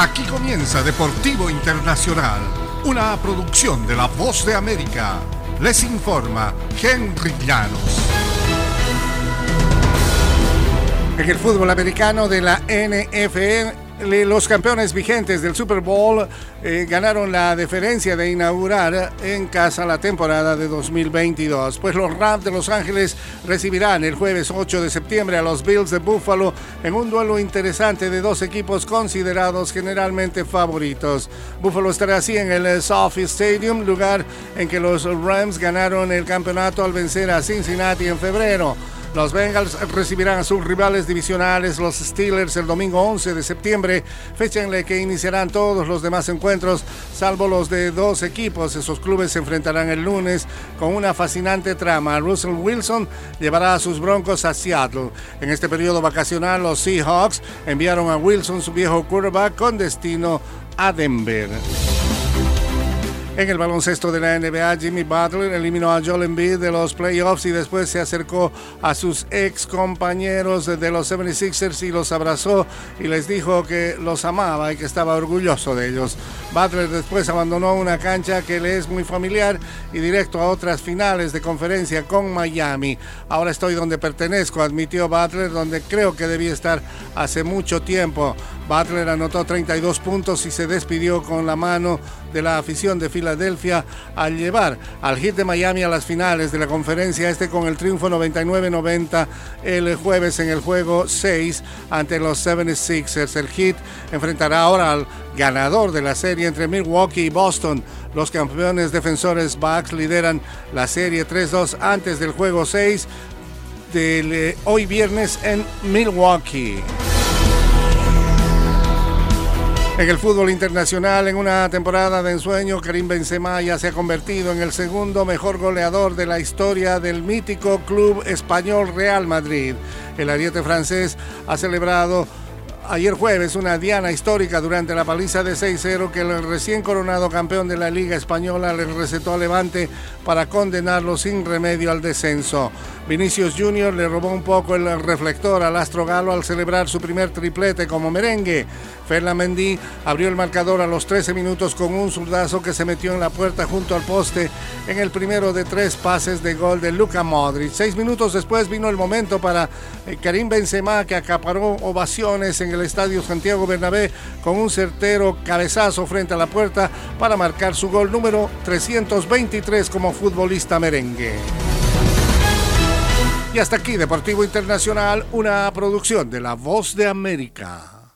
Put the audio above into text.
Aquí comienza Deportivo Internacional, una producción de La Voz de América. Les informa Henry Llanos. En el fútbol americano de la NFL, los campeones vigentes del Super Bowl eh, ganaron la deferencia de inaugurar en casa la temporada de 2022. Pues los Rams de Los Ángeles recibirán el jueves 8 de septiembre a los Bills de Buffalo en un duelo interesante de dos equipos considerados generalmente favoritos. Buffalo estará así en el Sophie Stadium, lugar en que los Rams ganaron el campeonato al vencer a Cincinnati en febrero. Los Bengals recibirán a sus rivales divisionales, los Steelers, el domingo 11 de septiembre, fecha en la que iniciarán todos los demás encuentros, salvo los de dos equipos. Esos clubes se enfrentarán el lunes con una fascinante trama. Russell Wilson llevará a sus Broncos a Seattle. En este periodo vacacional, los Seahawks enviaron a Wilson, su viejo quarterback, con destino a Denver. En el baloncesto de la NBA, Jimmy Butler eliminó a Joel Embiid de los playoffs y después se acercó a sus ex compañeros de los 76ers y los abrazó y les dijo que los amaba y que estaba orgulloso de ellos. Butler después abandonó una cancha que le es muy familiar y directo a otras finales de conferencia con Miami. Ahora estoy donde pertenezco, admitió Butler, donde creo que debía estar hace mucho tiempo. Butler anotó 32 puntos y se despidió con la mano de la afición de Filadelfia al llevar al Hit de Miami a las finales de la conferencia este con el triunfo 99-90 el jueves en el juego 6 ante los 76ers. El Hit enfrentará ahora al ganador de la serie entre Milwaukee y Boston. Los campeones defensores Bucks lideran la serie 3-2 antes del juego 6 del eh, hoy viernes en Milwaukee. En el fútbol internacional, en una temporada de ensueño, Karim Benzema ya se ha convertido en el segundo mejor goleador de la historia del mítico club español Real Madrid. El ariete francés ha celebrado ayer jueves una diana histórica durante la paliza de 6-0 que el recién coronado campeón de la Liga Española le recetó a Levante para condenarlo sin remedio al descenso. Vinicius Junior le robó un poco el reflector al astro galo al celebrar su primer triplete como merengue. Mendy abrió el marcador a los 13 minutos con un zurdazo que se metió en la puerta junto al poste en el primero de tres pases de gol de Luka Modric. Seis minutos después vino el momento para eh, Karim Benzema que acaparó ovaciones en el estadio Santiago Bernabé con un certero cabezazo frente a la puerta para marcar su gol número 323 como futbolista merengue. Y hasta aquí Deportivo Internacional, una producción de La Voz de América.